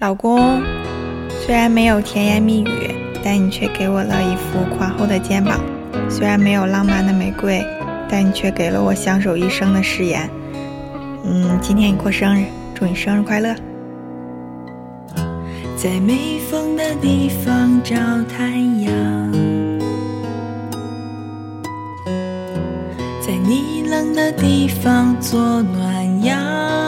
老公，虽然没有甜言蜜语，但你却给我了一副宽厚的肩膀；虽然没有浪漫的玫瑰，但你却给了我相守一生的誓言。嗯，今天你过生日，祝你生日快乐！在没风的地方找太阳，在你冷的地方做暖阳。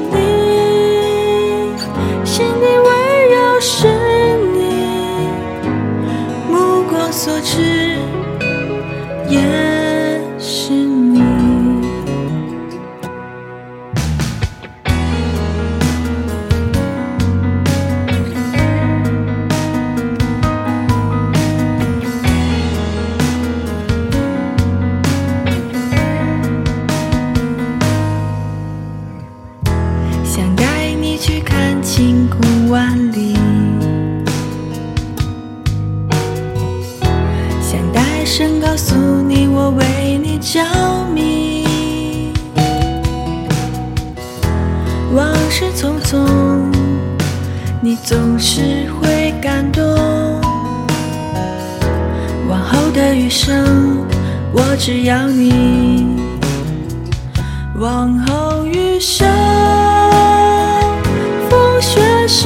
所知也你总是会感动。往后的余生，我只要你。往后余生。风雪是